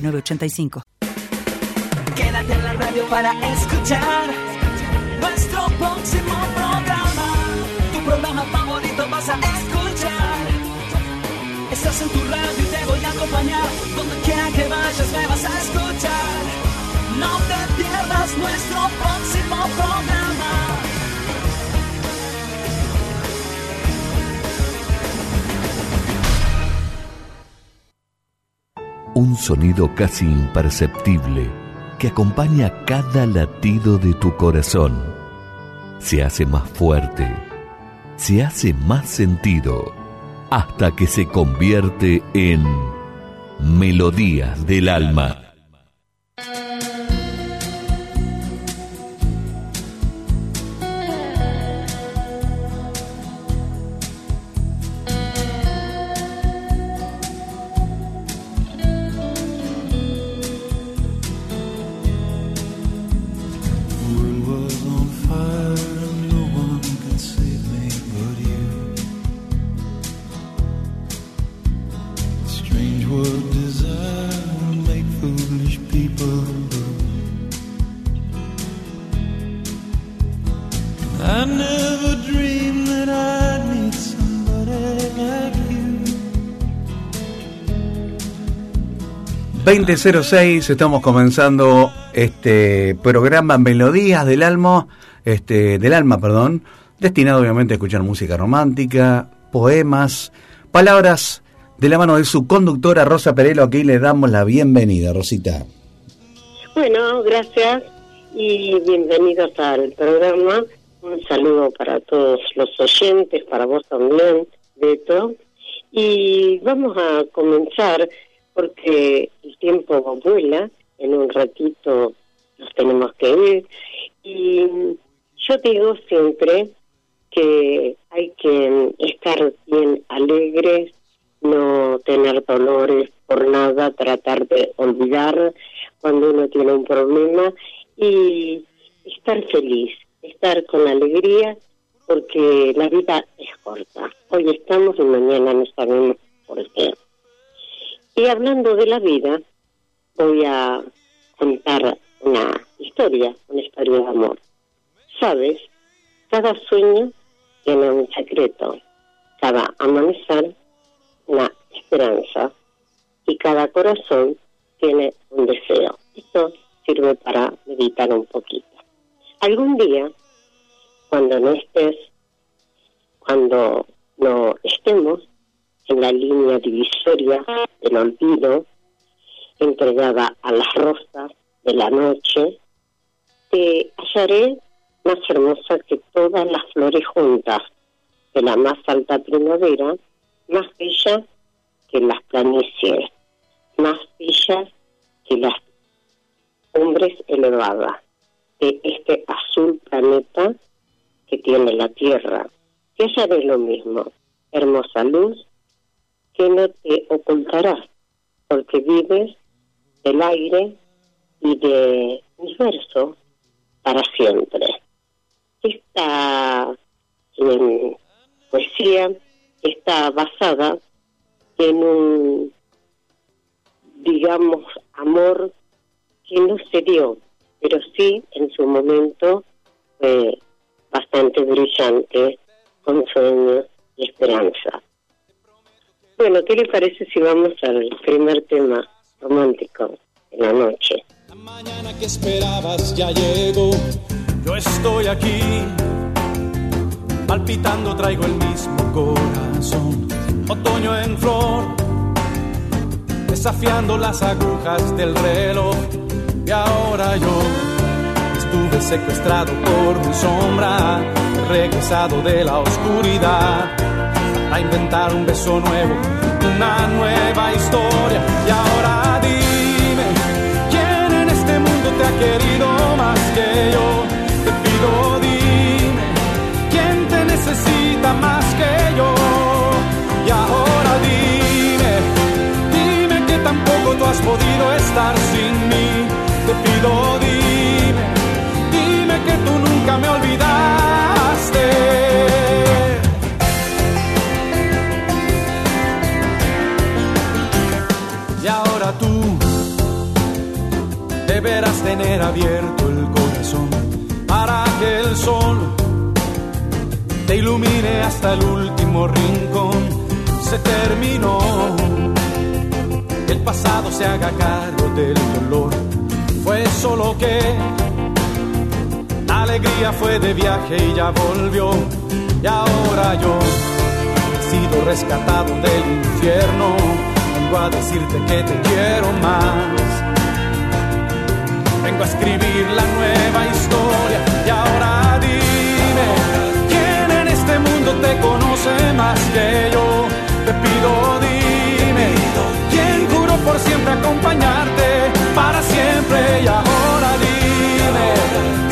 985. Quédate en la radio para escuchar nuestro próximo programa. Tu programa favorito vas a escuchar. Estás en tu radio y te voy a acompañar. Donde quiera que vayas me vas a escuchar. No te pierdas nuestro próximo programa. Un sonido casi imperceptible que acompaña cada latido de tu corazón. Se hace más fuerte, se hace más sentido, hasta que se convierte en melodías del alma. 2006 estamos comenzando este programa Melodías del Alma, este, del Alma, perdón, destinado obviamente a escuchar música romántica, poemas, palabras de la mano de su conductora Rosa Perelo, aquí le damos la bienvenida, Rosita. Bueno, gracias y bienvenidos al programa. Un saludo para todos los oyentes, para vos también, Beto. Y vamos a comenzar porque el tiempo vuela, en un ratito nos tenemos que ir. Y yo digo siempre que hay que estar bien alegres, no tener dolores por nada, tratar de olvidar cuando uno tiene un problema y estar feliz, estar con alegría, porque la vida es corta. Hoy estamos y mañana no sabemos por qué. Y hablando de la vida, voy a contar una historia, una historia de amor. Sabes, cada sueño tiene un secreto, cada amanecer una esperanza y cada corazón tiene un deseo. Esto sirve para meditar un poquito. Algún día, hallaré más hermosa que todas las flores juntas, de la más alta primavera, más bella que las planicies, más bella que las cumbres elevadas de este azul planeta que tiene la Tierra. Te hallaré lo mismo, hermosa luz que no te ocultarás, porque vives del aire y de universo para siempre. Esta poesía está basada en un, digamos, amor que no se dio, pero sí en su momento fue bastante brillante, con sueños y esperanza. Bueno, ¿qué le parece si vamos al primer tema romántico de la noche? La mañana que esperabas ya llegó, yo estoy aquí, palpitando traigo el mismo corazón, otoño en flor, desafiando las agujas del reloj, y ahora yo estuve secuestrado por mi sombra, regresado de la oscuridad. A inventar un beso nuevo, una nueva historia. Y ahora querido más que yo. Te pido, dime, ¿quién te necesita más que yo? Y ahora dime, dime que tampoco tú has podido estar sin mí. Te pido, dime, dime que tú nunca me olvidaste. Y ahora tú deberás tener abierto el corazón para que el sol te ilumine hasta el último rincón. Se terminó el pasado se haga cargo del dolor. Fue solo que la alegría fue de viaje y ya volvió. Y ahora yo he sido rescatado del infierno. Vengo a decirte que te quiero más. Vengo a escribir la nueva historia. Y ahora dime, ¿quién en este mundo te conoce más que yo? Te pido, dime por siempre acompañarte, para siempre y ahora dime,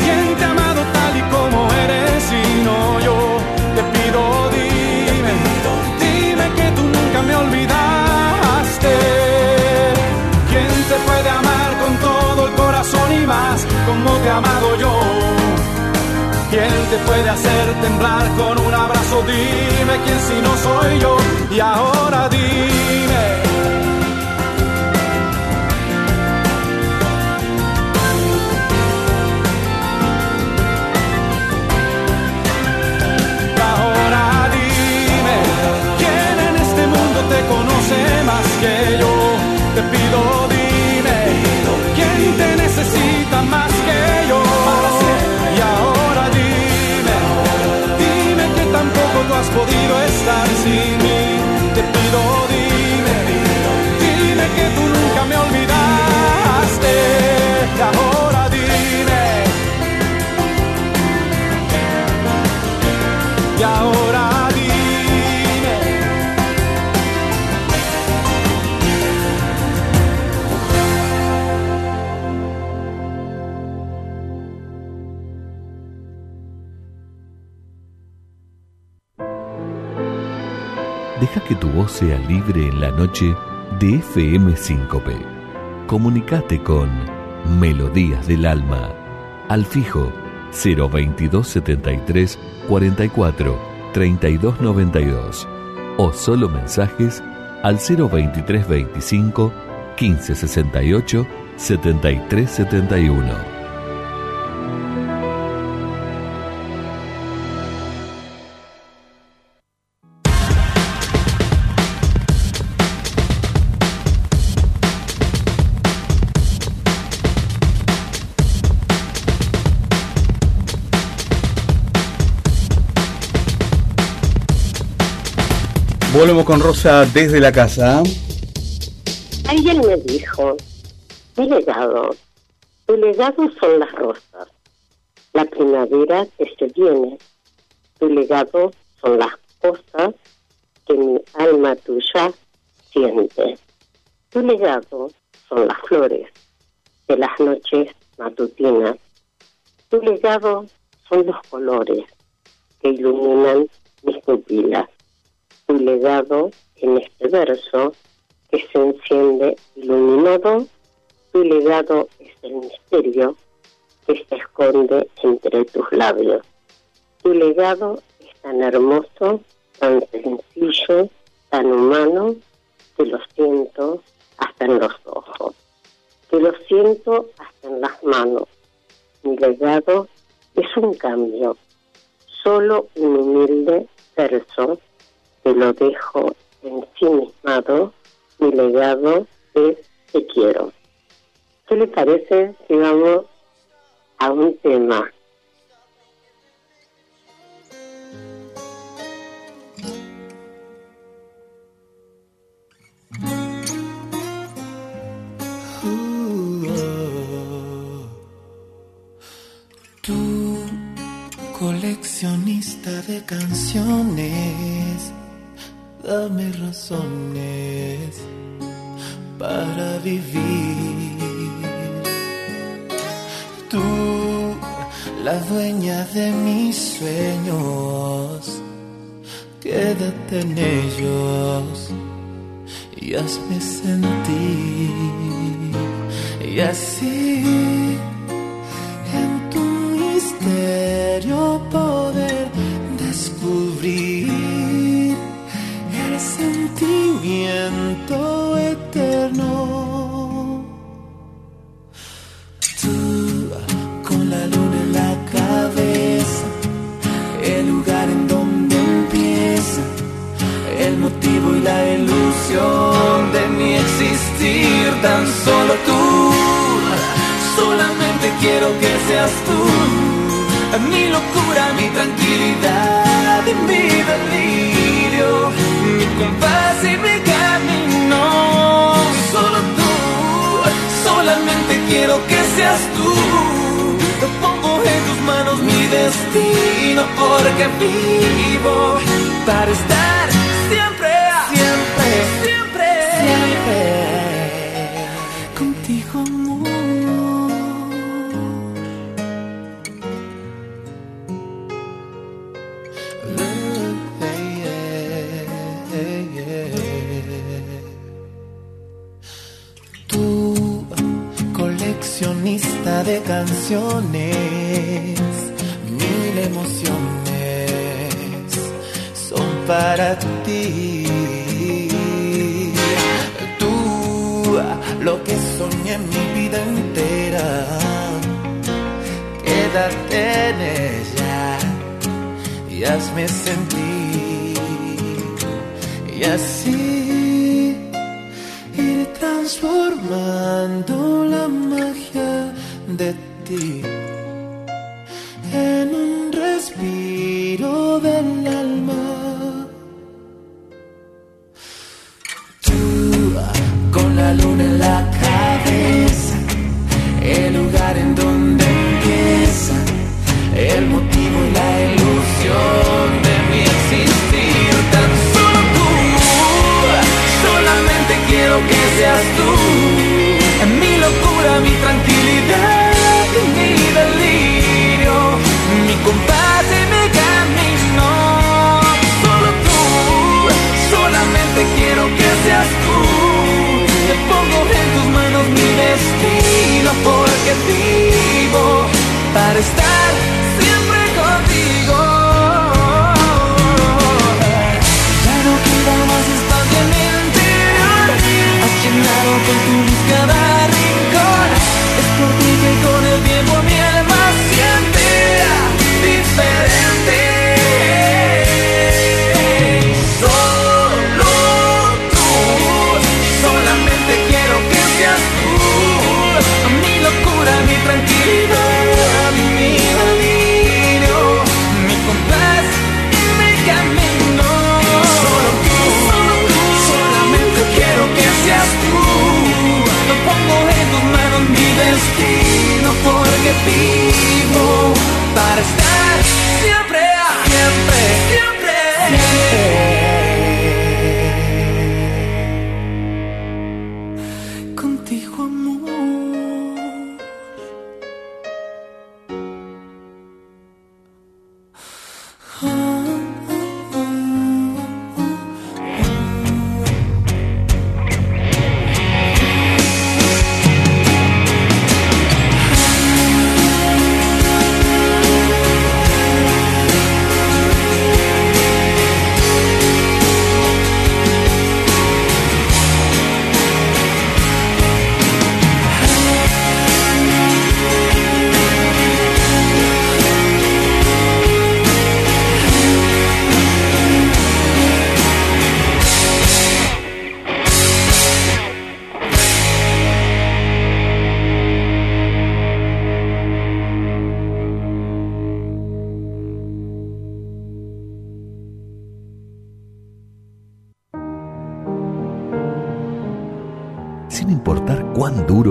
¿quién te ha amado tal y como eres y no yo? Te pido, dime, dime que tú nunca me olvidaste. Como te he amado yo? ¿Quién te puede hacer temblar con un abrazo? Dime quién si no soy yo. Y ahora dime. que yo. Te pido, tú has podido estar sin mí. Te pido, dime, dime que tú nunca me olvidaste. Ahora Deja que tu voz sea libre en la noche de FM Síncope. Comunicate con Melodías del Alma al fijo 02273 44 3292 o solo mensajes al 02325 1568 7371. Con Rosa desde la casa. Alguien me dijo, mi legado, tu legado son las rosas, la primavera que se viene, tu legado son las cosas que mi alma tuya siente, tu legado son las flores de las noches matutinas, tu legado son los colores que iluminan mis pupilas tu legado en este verso que se enciende iluminado, tu legado es el misterio que se esconde entre tus labios. Tu legado es tan hermoso, tan sencillo, tan humano, que lo siento hasta en los ojos, que lo siento hasta en las manos. Mi legado es un cambio, solo un humilde verso lo dejo ensimismado, mi legado es te quiero. ¿Qué le parece si vamos a un tema? Tú, coleccionista de canciones dame razones para vivir. Tú, la dueña de mis sueños, quédate en ellos y hazme sentir Y así, en tu misterio sentimiento eterno. Tú, con la luna en la cabeza, el lugar en donde empieza, el motivo y la ilusión de mi existir, tan solo tú, solamente quiero que seas tú, mi locura, mi tranquilidad y mi delirio, seas tú. Te pongo en tus manos mi destino porque vivo para estar siempre, siempre, siempre, siempre contigo, sentir. Y así ir transformando la magia de ti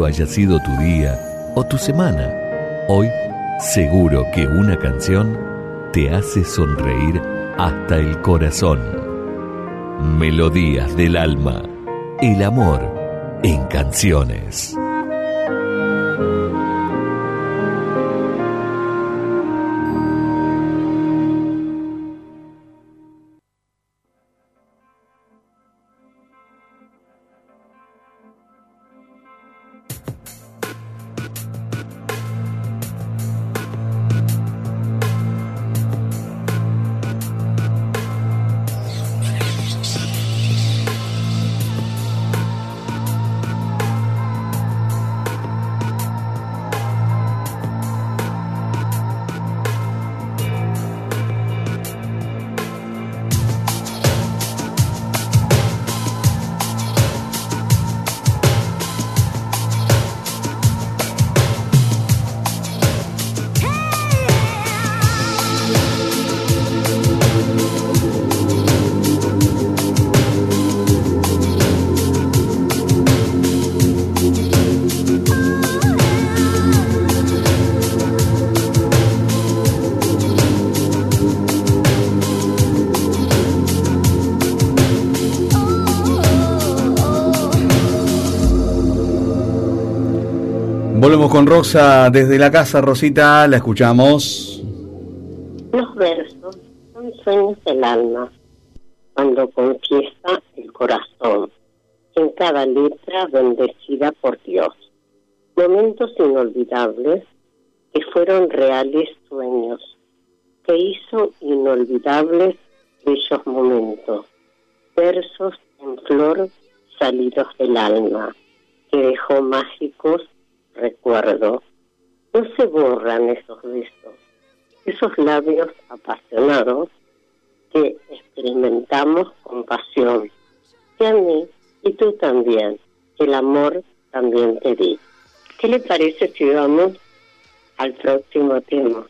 haya sido tu día o tu semana, hoy seguro que una canción te hace sonreír hasta el corazón. Melodías del alma. El amor en canciones. Con Rosa desde la casa, Rosita, la escuchamos. Los versos son sueños del alma, cuando confiesa el corazón, en cada letra bendecida por Dios. Momentos inolvidables que fueron reales sueños, que hizo inolvidables bellos momentos, versos en flor salidos del alma, que dejó mágicos recuerdo. No se borran esos besos, esos labios apasionados que experimentamos con pasión. Y a mí, y tú también, el amor también te di. ¿Qué le parece si vamos al próximo tema?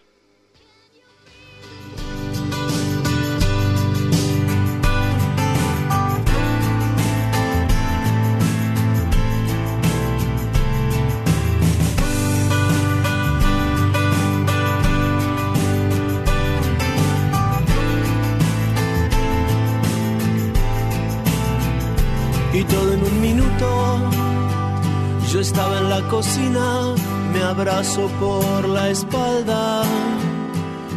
Yo estaba en la cocina, me abrazó por la espalda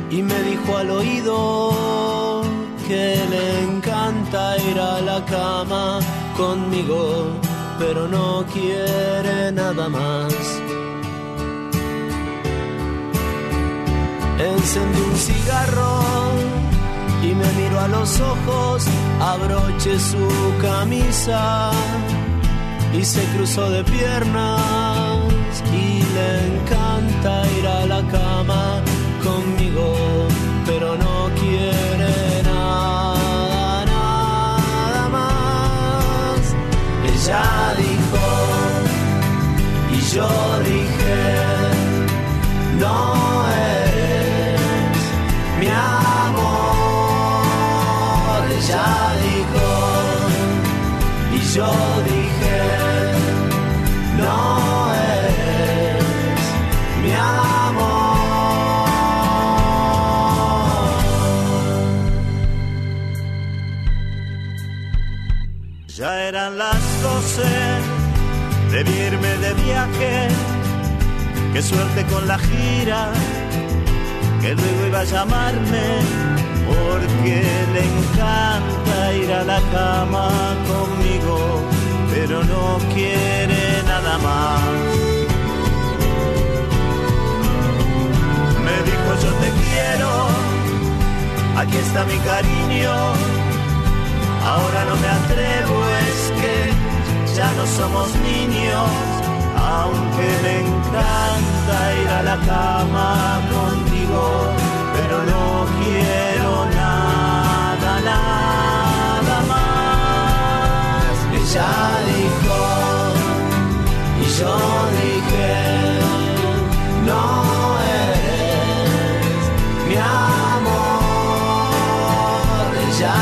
y me dijo al oído que le encanta ir a la cama conmigo, pero no quiere nada más. Encendí un cigarro y me miró a los ojos, abroché su camisa y se cruzó de piernas y le encanta ir a la cama conmigo, pero no quiere nada, nada más. Ella dijo y yo dije, no Ella dijo y yo dije, no eres mi amor. Ya eran las doce, de irme de viaje, qué suerte con la gira, que luego iba a llamarme porque le encanta ir a la cama conmigo pero no quiere nada más. Me dijo yo te quiero, aquí está mi cariño, ahora no me atrevo, es que ya no somos niños, aunque me encanta ir a la cama contigo, pero no quiero nada, más. Ella dijo y yo dije, no eres mi amor. Ella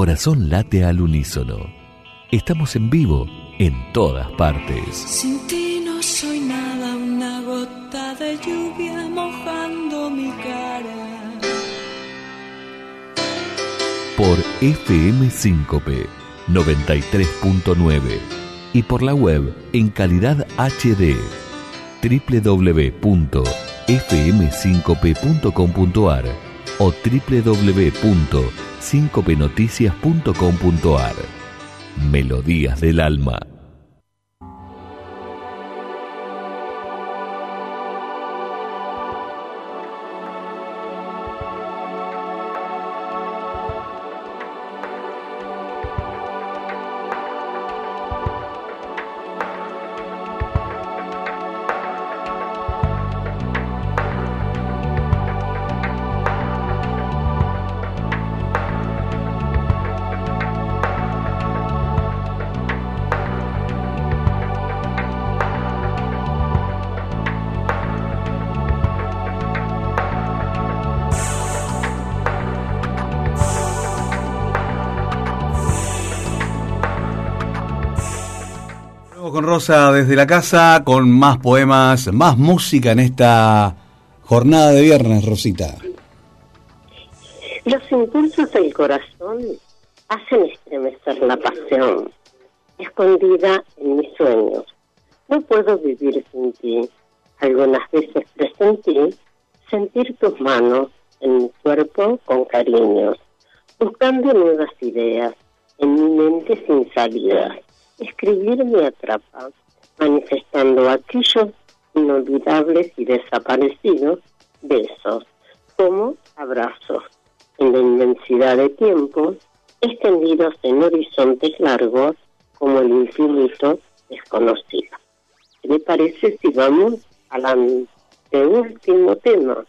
corazón late al unísono. Estamos en vivo en todas partes. Sin ti no soy nada, una gota de lluvia mojando mi cara. Por FM Síncope 93.9 y por la web en calidad HD www.fm5p.com.ar o www.5pnoticias.com.ar. Melodías del alma. Con Rosa desde la casa, con más poemas, más música en esta jornada de viernes, Rosita. Los impulsos del corazón hacen estremecer la pasión, escondida en mis sueños. No puedo vivir sin ti. Algunas veces presentí sentir tus manos en mi cuerpo con cariños, buscando nuevas ideas en mi mente sin salida escribir me atrapa, manifestando aquellos inolvidables y desaparecidos besos, como abrazos, en la inmensidad de tiempo, extendidos en horizontes largos, como el infinito desconocido. ¿Qué le parece si vamos al último tema?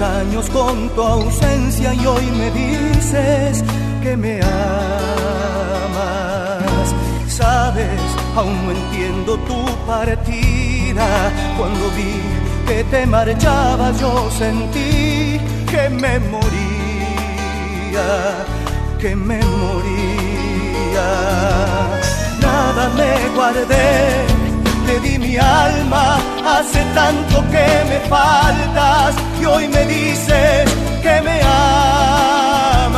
Años con tu ausencia y hoy me dices que me amas. Sabes, aún no entiendo tu partida. Cuando vi que te marchabas yo sentí que me moría, que me moría. Nada me guardé te di mi alma, hace tanto que me faltas hoy me dices que me amas.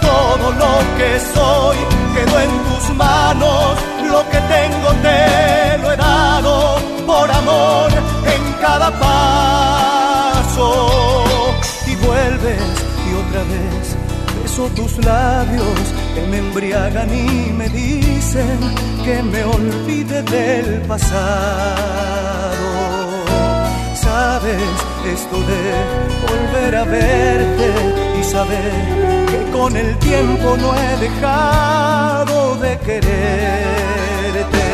Todo lo que soy quedó en tus manos, lo que tengo te lo he dado por amor en cada paso. Y vuelves y otra vez beso tus labios que me embriagan y me dicen que me olvide del pasado. Sabes esto de volver a verte y saber que con el tiempo no he dejado de quererte.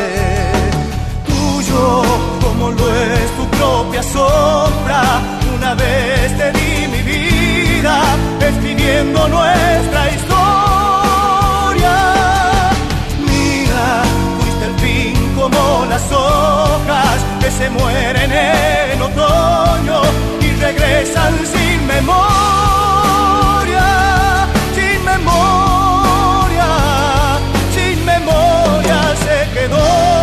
Tuyo como lo es tu propia sombra, una vez te di mi vida escribiendo nuestra historia. Las hojas que se mueren en otoño y regresan sin memoria, sin memoria, sin memoria se quedó.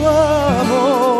te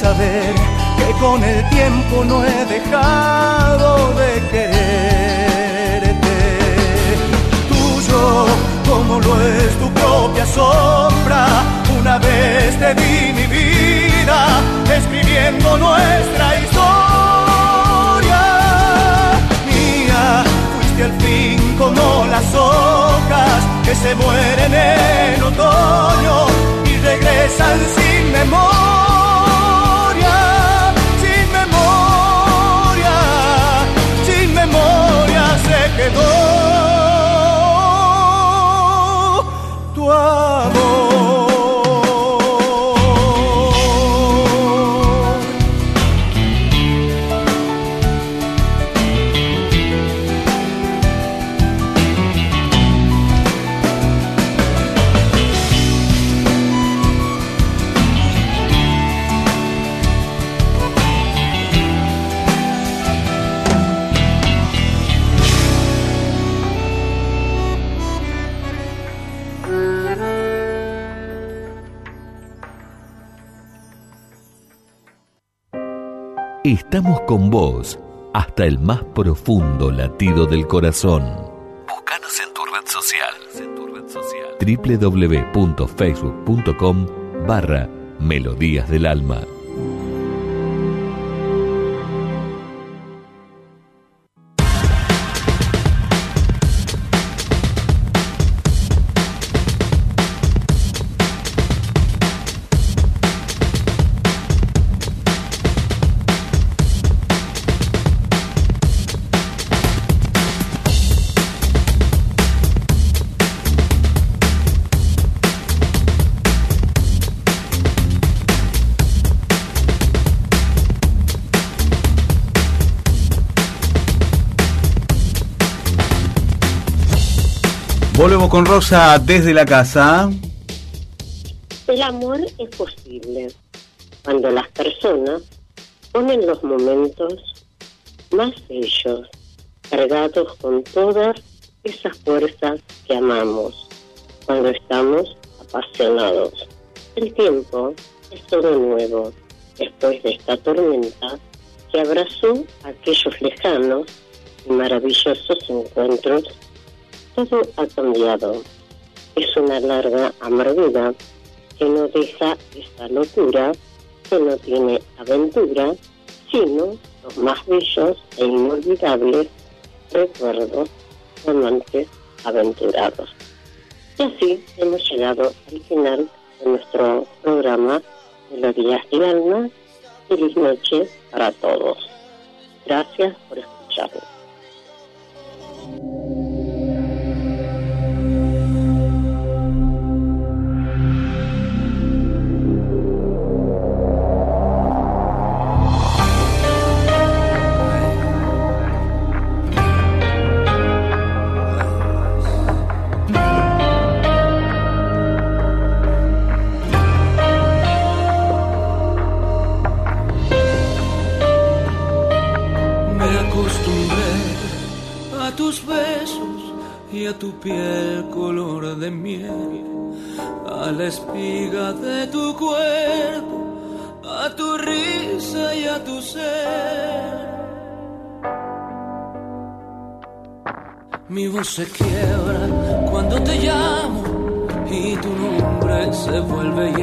saber que con el tiempo no he dejado de quererte. Tuyo como lo es tu propia sombra, una vez te di mi vida escribiendo nuestra historia. Mía, fuiste al fin como las hojas que se mueren en otoño y regresan sin memoria, quedó Estamos con vos hasta el más profundo latido del corazón. Búscanos en tu red social. www.facebook.com barra Melodías del Alma. Con Rosa desde la casa. El amor es posible cuando las personas ponen los momentos más bellos, cargados con todas esas fuerzas que amamos, cuando estamos apasionados. El tiempo es todo nuevo después de esta tormenta que abrazó aquellos lejanos y maravillosos encuentros todo ha cambiado. Es una larga amargura que no deja esta locura, que no tiene aventura, sino los más bellos e inolvidables recuerdos amantes aventurados. Y así hemos llegado al final de nuestro programa Melodías del Alma. Feliz noche para todos. Gracias por escucharnos. Se quiebra cuando te llamo y tu nombre se vuelve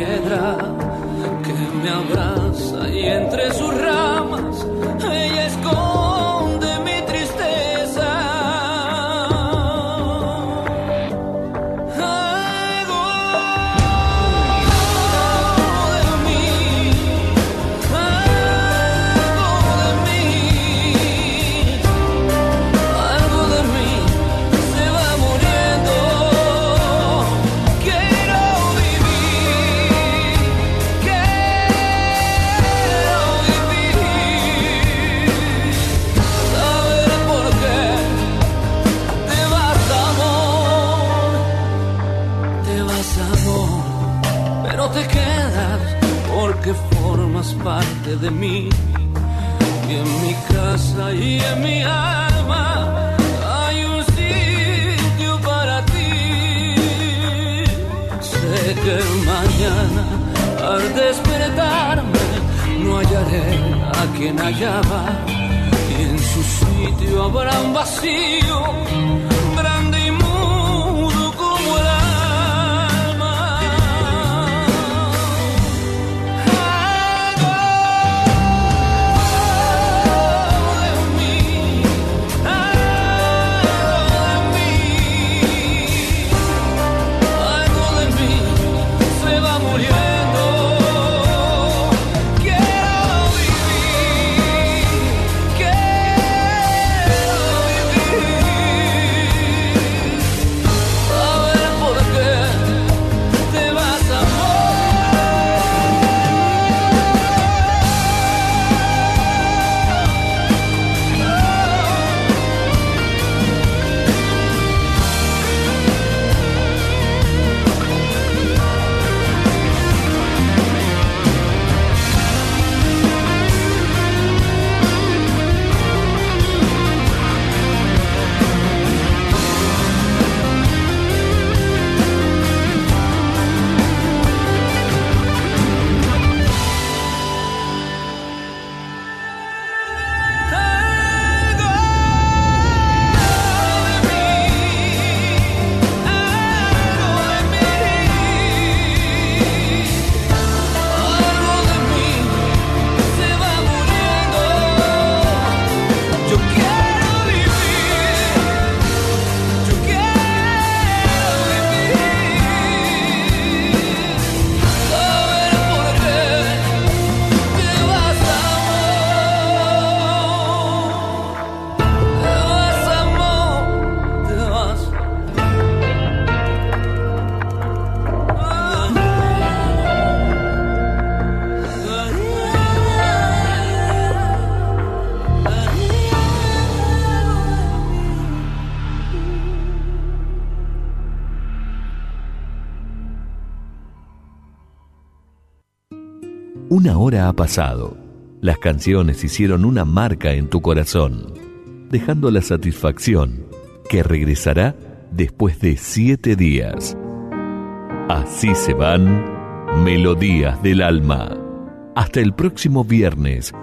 hora ha pasado. Las canciones hicieron una marca en tu corazón, dejando la satisfacción que regresará después de siete días. Así se van melodías del alma. Hasta el próximo viernes